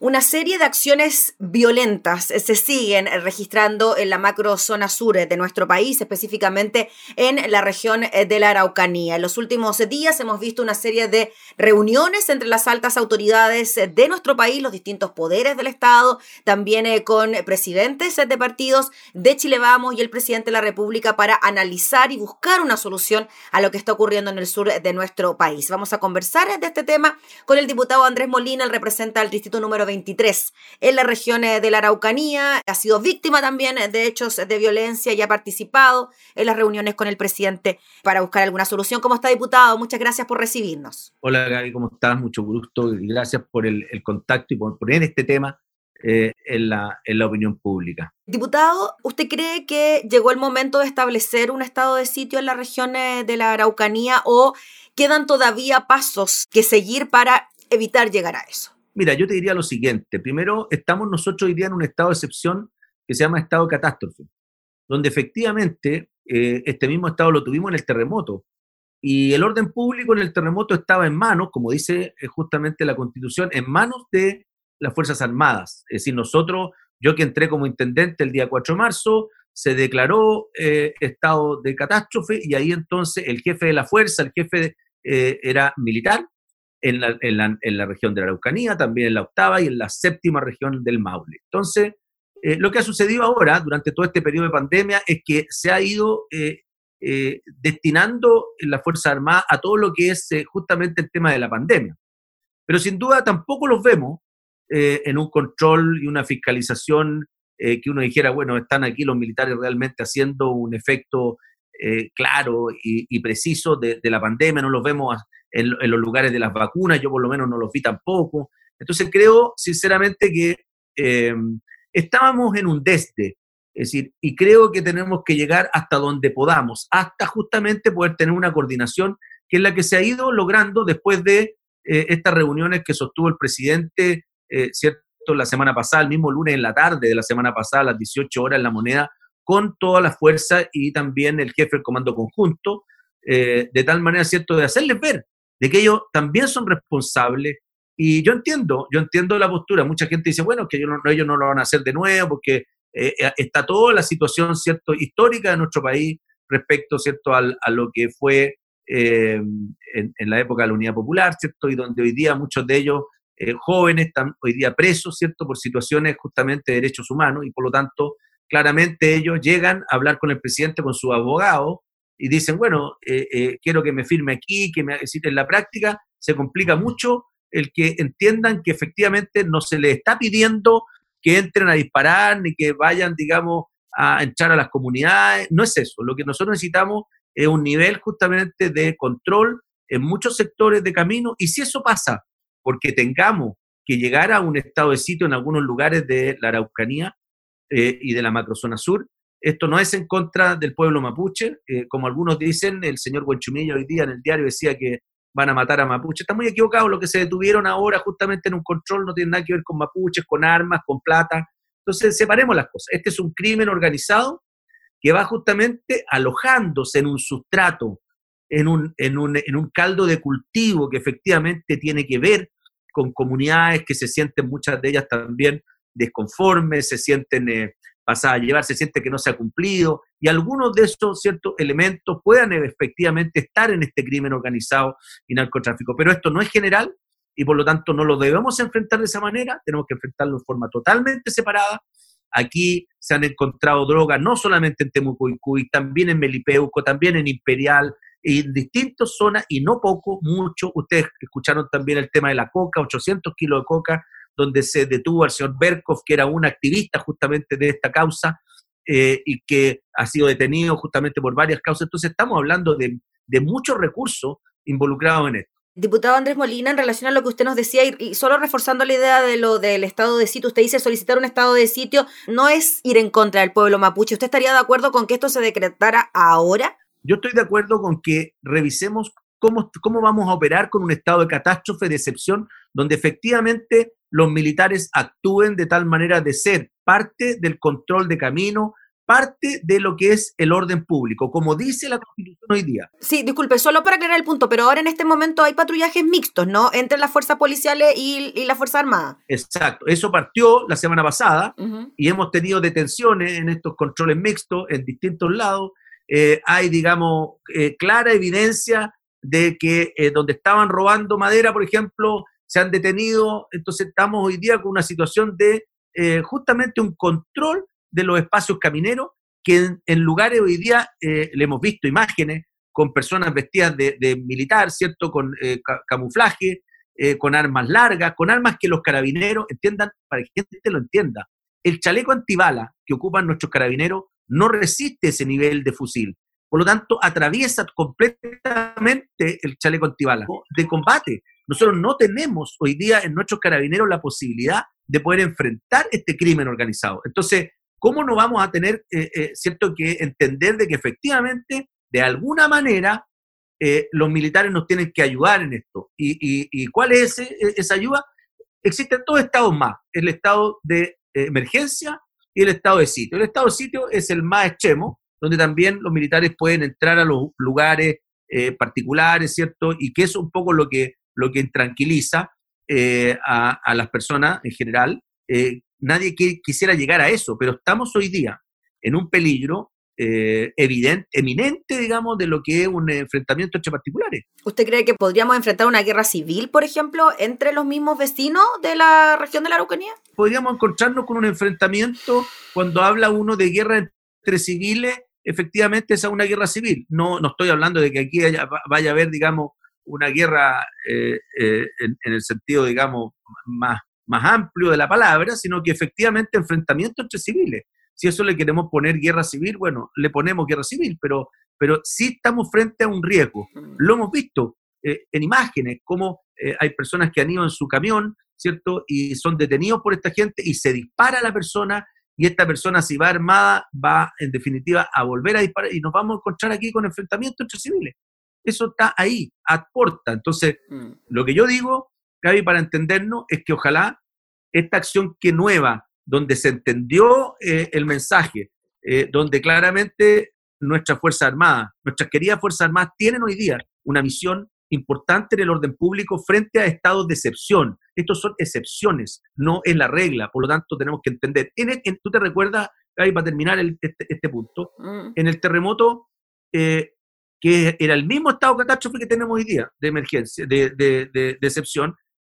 Una serie de acciones violentas se siguen registrando en la macrozona sur de nuestro país, específicamente en la región de la Araucanía. En los últimos días hemos visto una serie de reuniones entre las altas autoridades de nuestro país, los distintos poderes del Estado, también eh, con presidentes de partidos de Chile Vamos y el presidente de la República para analizar y buscar una solución a lo que está ocurriendo en el sur de nuestro país. Vamos a conversar de este tema con el diputado Andrés Molina, el representa el distrito número 23 en la región eh, de la Araucanía. Ha sido víctima también eh, de hechos de violencia y ha participado en las reuniones con el presidente para buscar alguna solución. ¿Cómo está, diputado? Muchas gracias por recibirnos. Hola, Gaby, ¿cómo estás? Mucho gusto y gracias por el, contacto y por poner este tema eh, en, la, en la opinión pública. Diputado, ¿usted cree que llegó el momento de establecer un estado de sitio en la región de la Araucanía o quedan todavía pasos que seguir para evitar llegar a eso? Mira, yo te diría lo siguiente. Primero, estamos nosotros hoy día en un estado de excepción que se llama estado de catástrofe, donde efectivamente eh, este mismo estado lo tuvimos en el terremoto. Y el orden público en el terremoto estaba en manos, como dice eh, justamente la Constitución, en manos de las Fuerzas Armadas. Es decir, nosotros, yo que entré como intendente el día 4 de marzo, se declaró eh, estado de catástrofe y ahí entonces el jefe de la fuerza, el jefe era militar, en la, en, la, región de la Araucanía, también en la octava y en la séptima región del Maule. Entonces, eh, lo que ha sucedido ahora, durante todo este periodo de pandemia, es que se ha ido eh, eh, destinando la Fuerza Armada a todo lo que es justamente el tema de la pandemia. Pero sin duda tampoco los vemos en un control y una fiscalización que uno dijera, bueno, están aquí los militares realmente haciendo un efecto claro y, preciso de, de, la pandemia, no los vemos en, los lugares de las vacunas, yo por lo menos no los vi tampoco. Entonces creo sinceramente que eh, estábamos en un desde, es decir, y creo que tenemos que llegar hasta donde podamos, hasta justamente poder tener una coordinación que es la que se ha ido logrando después de eh, estas reuniones que sostuvo el presidente, eh, ¿cierto? La semana pasada, el mismo lunes en la tarde de la semana pasada, a las 18 horas en la moneda, con toda la fuerza y también el jefe del comando conjunto, de tal manera, ¿cierto?, de hacerles ver de que ellos también son responsables. Y yo entiendo, yo entiendo la postura. Mucha gente dice, bueno, que ellos no, ellos no lo van a hacer de nuevo porque eh, eh, está toda la situación, ¿cierto?, histórica de nuestro país respecto, ¿cierto?, a lo que fue eh, en, la época de la Unidad Popular, ¿cierto?, y donde hoy día muchos de ellos jóvenes están hoy día presos, ¿cierto?, por situaciones justamente de derechos humanos y por lo tanto, claramente ellos llegan a hablar con el presidente, con su abogado, y dicen, bueno, eh, eh, quiero que me firme aquí, que me en la práctica, se complica mucho el que entiendan que efectivamente no se les está pidiendo que entren a disparar ni que vayan, digamos, a entrar a las comunidades. No es eso. Lo que nosotros necesitamos es un nivel justamente de control en muchos sectores de camino. Y si eso pasa, porque tengamos que llegar a un estado de sitio en algunos lugares de la Araucanía eh, y de la macrozona sur, esto no es en contra del pueblo mapuche, eh, como algunos dicen, el señor Huenchumilla hoy día en el diario decía que van a matar a mapuche. Está muy equivocado, lo que se detuvieron ahora justamente en un control no tiene nada que ver con mapuches, con armas, con plata. Entonces, separemos las cosas. Este es un crimen organizado que va justamente alojándose en un sustrato, en un, en un, en un caldo de cultivo que efectivamente tiene que ver con comunidades que se sienten, muchas de ellas también desconformes, se sienten eh, pasada a llevar, se siente que no se ha cumplido, y algunos de esos ciertos elementos puedan efectivamente estar en este crimen organizado y narcotráfico. Pero esto no es general y por lo tanto no lo debemos enfrentar de esa manera, tenemos que enfrentarlo de forma totalmente separada. Aquí se han encontrado drogas no solamente en Temuco y también en Melipeuco, también en Imperial, en distintas zonas y no poco, mucho. Ustedes escucharon también el tema de la coca, 800 kilos de coca donde se detuvo al señor Berkov, que era un activista justamente de esta causa eh, y que ha sido detenido justamente por varias causas. Entonces estamos hablando de, muchos recursos involucrados en esto. Diputado Andrés Molina, en relación a lo que usted nos decía, y, solo reforzando la idea de lo del estado de sitio, usted dice solicitar un estado de sitio no es ir en contra del pueblo mapuche. ¿Usted estaría de acuerdo con que esto se decretara ahora? Yo estoy de acuerdo con que revisemos cómo, cómo vamos a operar con un estado de catástrofe, de excepción, donde efectivamente los militares actúen de tal manera de ser parte del control de camino, parte de lo que es el orden público, como dice la Constitución hoy día. Sí, disculpe, solo para aclarar el punto, pero ahora en este momento hay patrullajes mixtos, ¿no? Entre las fuerzas policiales y, y la Fuerza Armada. Exacto, eso partió la semana pasada y hemos tenido detenciones en estos controles mixtos en distintos lados. Eh, hay, digamos, eh, clara evidencia de que eh, donde estaban robando madera, por ejemplo, se han detenido. Entonces estamos hoy día con una situación de justamente un control de los espacios camineros que en, lugares hoy día le hemos visto imágenes con personas vestidas de, militar, ¿cierto? Con camuflaje, con armas largas, con armas que los carabineros entiendan, para que gente lo entienda. El chaleco antibala que ocupan nuestros carabineros no resiste ese nivel de fusil. Por lo tanto, atraviesa completamente el chaleco antibala de combate. Nosotros no tenemos hoy día en nuestros carabineros la posibilidad de poder enfrentar este crimen organizado. Entonces, ¿cómo no vamos a tener, eh, eh, cierto, que entender de que efectivamente, de alguna manera, eh, los militares nos tienen que ayudar en esto? ¿Y, cuál es esa ayuda? Existen dos estados más, el estado de emergencia y el estado de sitio. El estado de sitio es el más extremo, donde también los militares pueden entrar a los lugares particulares, ¿cierto? Y que es un poco lo que, lo que tranquiliza eh, a, las personas en general. Eh, nadie quisiera llegar a eso, pero estamos hoy día en un peligro eh, evidente, eminente, digamos, de lo que es un enfrentamiento entre particulares. ¿Usted cree que podríamos enfrentar una guerra civil, por ejemplo, entre los mismos vecinos de la región de la Araucanía? Podríamos encontrarnos con un enfrentamiento cuando habla uno de guerra entre civiles, efectivamente es una guerra civil. No, no estoy hablando de que aquí vaya a haber, digamos, una guerra eh, eh, en, en, el sentido, digamos, más, más amplio de la palabra, sino que efectivamente enfrentamiento entre civiles. Si eso le queremos poner guerra civil, bueno, le ponemos guerra civil, pero, pero sí estamos frente a un riesgo. Lo hemos visto eh, en imágenes, como eh, hay personas que han ido en su camión, ¿cierto? Y son detenidos por esta gente y se dispara a la persona y esta persona si va armada va en definitiva a volver a disparar y nos vamos a encontrar aquí con enfrentamientos entre civiles. Eso está ahí, aporta. Entonces, mm. lo que yo digo, Gaby, para entendernos, es que ojalá esta acción que nueva donde se entendió eh, el mensaje, eh, donde claramente nuestra Fuerza Armada, nuestras queridas Fuerzas Armadas tienen hoy día una misión importante en el orden público frente a estados de excepción. Estos son excepciones, no es la regla, por lo tanto tenemos que entender. En, Tú te recuerdas, Gaby, para terminar este, este, punto, mm. en el terremoto, eh, que era el mismo estado catástrofe que tenemos hoy día, de emergencia, de, de, de excepción,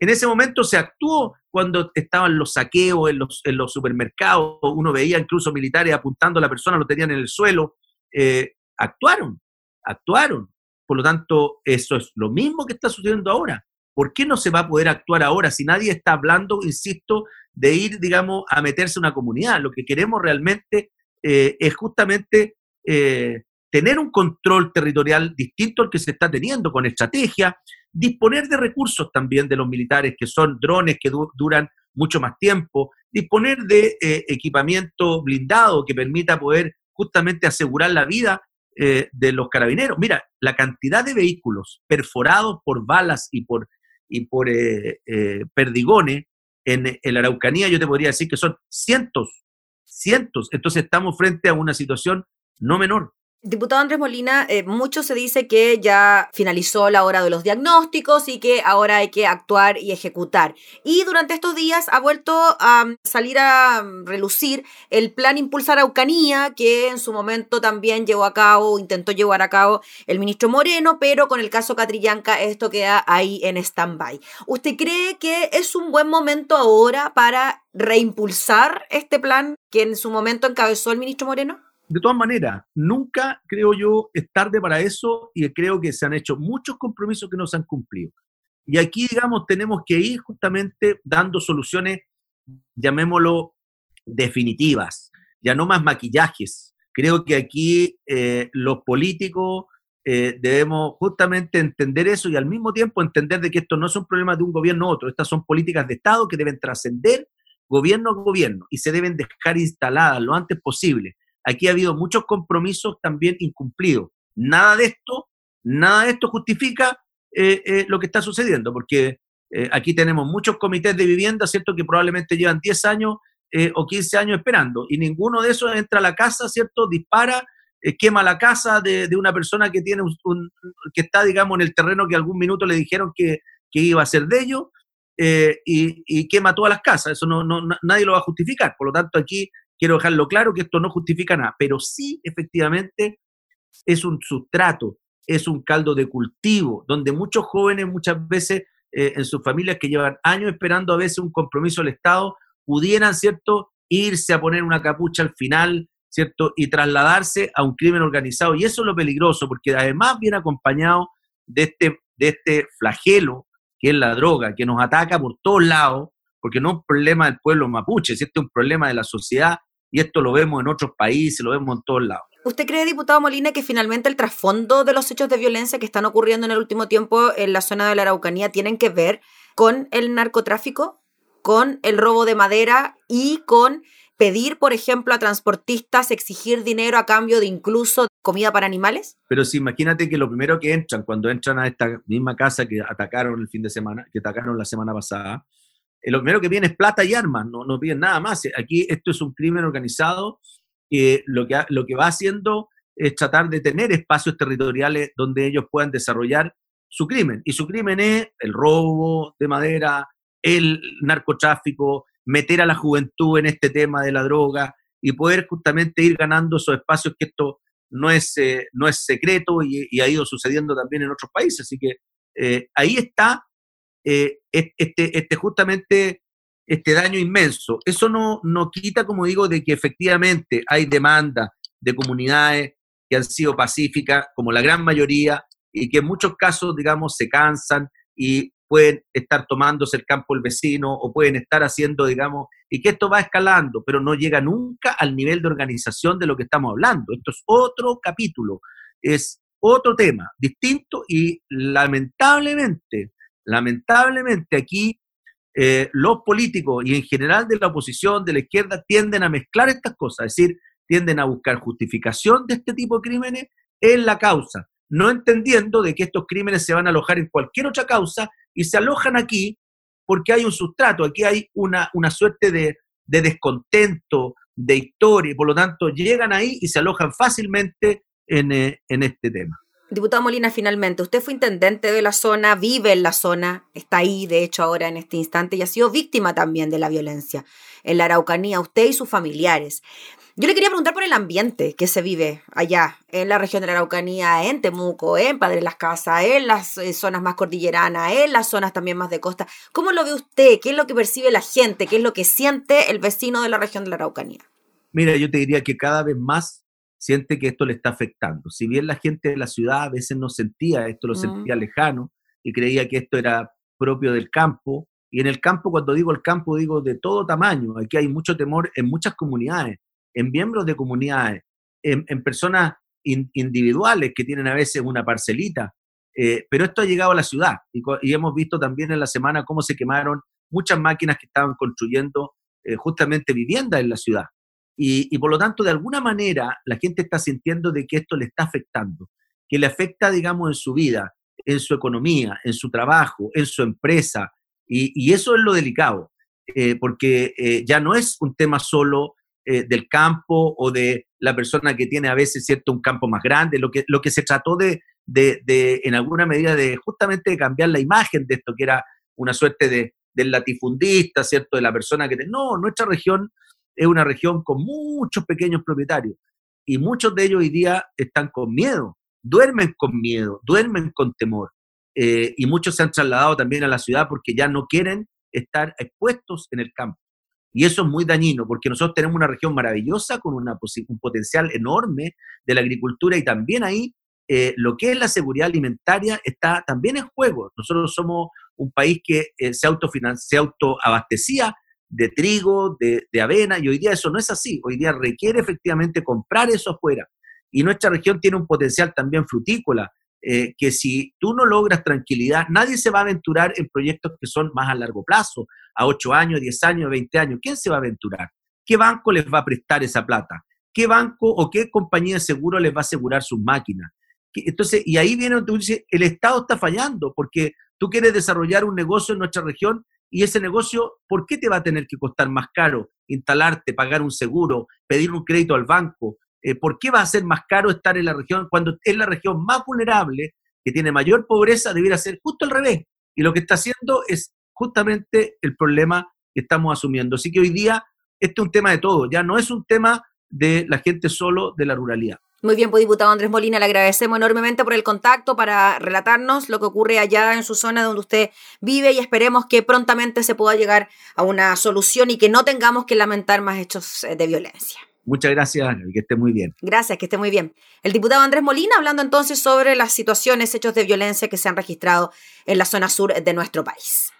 en ese momento se actuó cuando estaban los saqueos en los, en los supermercados, uno veía incluso militares apuntando a la persona, lo tenían en el suelo. Eh, actuaron, actuaron. Por lo tanto, eso es lo mismo que está sucediendo ahora. ¿Por qué no se va a poder actuar ahora si nadie está hablando, insisto, de ir, digamos, a meterse en una comunidad? Lo que queremos realmente eh, es justamente eh, tener un control territorial distinto al que se está teniendo con estrategia, disponer de recursos también de los militares, que son drones que duran mucho más tiempo, disponer de eh, equipamiento blindado que permita poder justamente asegurar la vida eh, de los carabineros. Mira, la cantidad de vehículos perforados por balas y por, y por eh, perdigones en, en la Araucanía, yo te podría decir que son cientos, cientos. Entonces estamos frente a una situación no menor. Diputado Andrés Molina, eh, mucho se dice que ya finalizó la hora de los diagnósticos y que ahora hay que actuar y ejecutar. Y durante estos días ha vuelto a salir a relucir el plan Impulsar Araucanía, que en su momento también llevó a cabo, intentó llevar a cabo el ministro Moreno, pero con el caso Catrillanca esto queda ahí en stand-by. ¿Usted cree que es un buen momento ahora para reimpulsar este plan que en su momento encabezó el ministro Moreno? De todas maneras, nunca creo yo es tarde para eso y creo que se han hecho muchos compromisos que no se han cumplido. Y aquí, digamos, tenemos que ir justamente dando soluciones, llamémoslo, definitivas, ya no más maquillajes. Creo que aquí eh, los políticos eh, debemos justamente entender eso y al mismo tiempo entender de que esto no es un problema de un gobierno u otro, estas son políticas de Estado que deben trascender gobierno a gobierno y se deben dejar instaladas lo antes posible aquí ha habido muchos compromisos también incumplidos. Nada de esto, nada de esto justifica eh, eh, lo que está sucediendo, porque eh, aquí tenemos muchos comités de vivienda, ¿cierto?, que probablemente llevan 10 años eh, o 15 años esperando. Y ninguno de esos entra a la casa, ¿cierto? Dispara, quema la casa de, una persona que, tiene un, que está, digamos, en el terreno que algún minuto le dijeron que, iba a ser de ellos. y, quema todas las casas. Eso no, no, nadie lo va a justificar. Por lo tanto, aquí quiero dejarlo claro que esto no justifica nada, pero sí, efectivamente, es un sustrato, es un caldo de cultivo, donde muchos jóvenes muchas veces eh, en sus familias que llevan años esperando a veces un compromiso del Estado, pudieran, ¿cierto?, irse a poner una capucha al final, ¿cierto?, y trasladarse a un crimen organizado. Y eso es lo peligroso, porque además viene acompañado de este, de este flagelo que es la droga, que nos ataca por todos lados, porque no es un problema del pueblo mapuche, es un problema de la sociedad, y esto lo vemos en otros países, lo vemos en todos lados. ¿Usted cree, diputado Molina, que finalmente el trasfondo de los hechos de violencia que están ocurriendo en el último tiempo en la zona de la Araucanía tienen que ver con el narcotráfico, con el robo de madera y con pedir, por ejemplo, a transportistas exigir dinero a cambio de incluso comida para animales? Pero sí, imagínate que lo primero que entran, cuando entran a esta misma casa que atacaron el fin de semana, que atacaron la semana pasada, lo primero que viene es plata y armas, no, no piden nada más. Aquí esto es un crimen organizado que lo que, lo que va haciendo es tratar de tener espacios territoriales donde ellos puedan desarrollar su crimen. Y su crimen es el robo de madera, el narcotráfico, meter a la juventud en este tema de la droga y poder justamente ir ganando esos espacios que esto no es, eh, no es secreto y, ha ido sucediendo también en otros países. Así que eh, ahí está eh, este, este, justamente este daño inmenso. Eso no, no quita, como digo, de que efectivamente hay demanda de comunidades que han sido pacíficas, como la gran mayoría, y que en muchos casos, digamos, se cansan y pueden estar tomándose el campo del vecino o pueden estar haciendo, digamos, y que esto va escalando, pero no llega nunca al nivel de organización de lo que estamos hablando. Esto es otro capítulo, es otro tema distinto y lamentablemente, lamentablemente aquí eh, los políticos y en general de la oposición, de la izquierda, tienden a mezclar estas cosas, es decir, tienden a buscar justificación de este tipo de crímenes en la causa, no entendiendo de que estos crímenes se van a alojar en cualquier otra causa y se alojan aquí porque hay un sustrato, aquí hay una, una suerte de, descontento, de historia, y por lo tanto llegan ahí y se alojan fácilmente en, eh, en este tema. Diputado Molina, finalmente, usted fue intendente de la zona, vive en la zona, está ahí, de hecho, ahora en este instante, y ha sido víctima también de la violencia en la Araucanía, usted y sus familiares. Yo le quería preguntar por el ambiente que se vive allá, en la región de la Araucanía, en Temuco, en Padre Las Casas, en las eh, zonas más cordilleranas, en las zonas también más de costa. ¿Cómo lo ve usted? ¿Qué es lo que percibe la gente? ¿Qué es lo que siente el vecino de la región de la Araucanía? Mira, yo te diría que cada vez más siente que esto le está afectando. Si bien la gente de la ciudad a veces no sentía esto, lo sentía lejano y creía que esto era propio del campo, y en el campo, cuando digo el campo, digo de todo tamaño, aquí hay mucho temor en muchas comunidades, en miembros de comunidades, en, personas individuales que tienen a veces una parcelita, eh, pero esto ha llegado a la ciudad y, hemos visto también en la semana cómo se quemaron muchas máquinas que estaban construyendo eh, justamente viviendas en la ciudad. Y, por lo tanto, de alguna manera, la gente está sintiendo de que esto le está afectando, que le afecta, digamos, en su vida, en su economía, en su trabajo, en su empresa. Y, eso es lo delicado, eh, porque eh, ya no es un tema solo eh, del campo o de la persona que tiene a veces, ¿cierto?, un campo más grande. Lo que, lo que se trató de, de, de en alguna medida, de justamente cambiar la imagen de esto, que era una suerte de, del latifundista, ¿cierto?, de la persona que... No, nuestra región es una región con muchos pequeños propietarios y muchos de ellos hoy día están con miedo, duermen con miedo, duermen con temor. Eh, y muchos se han trasladado también a la ciudad porque ya no quieren estar expuestos en el campo. Y eso es muy dañino porque nosotros tenemos una región maravillosa con una, un potencial enorme de la agricultura y también ahí eh, lo que es la seguridad alimentaria está también en juego. Nosotros somos un país que eh, se, se autoabastecía de trigo, de, avena, y hoy día eso no es así. Hoy día requiere efectivamente comprar eso afuera. Y nuestra región tiene un potencial también frutícola, eh, que si tú no logras tranquilidad, nadie se va a aventurar en proyectos que son más a largo plazo, a 8 años, 10 años, 20 años. ¿Quién se va a aventurar? ¿Qué banco les va a prestar esa plata? ¿Qué banco o qué compañía de seguro les va a asegurar sus máquinas? Entonces, y ahí viene donde tú dices, el Estado está fallando porque tú quieres desarrollar un negocio en nuestra región Y ese negocio, ¿por qué te va a tener que costar más caro instalarte, pagar un seguro, pedir un crédito al banco? Eh, ¿Por qué va a ser más caro estar en la región cuando es la región más vulnerable, que tiene mayor pobreza, debiera ser justo al revés? Y lo que está haciendo es justamente el problema que estamos asumiendo. Así que hoy día este es un tema de todo, ya no es un tema de la gente solo de la ruralidad. Muy bien, pues diputado Andrés Molina, le agradecemos enormemente por el contacto para relatarnos lo que ocurre allá en su zona donde usted vive y esperemos que prontamente se pueda llegar a una solución y que no tengamos que lamentar más hechos eh, de violencia. Muchas gracias, que esté muy bien. Gracias, que esté muy bien. El diputado Andrés Molina hablando entonces sobre las situaciones, hechos de violencia que se han registrado en la zona sur de nuestro país.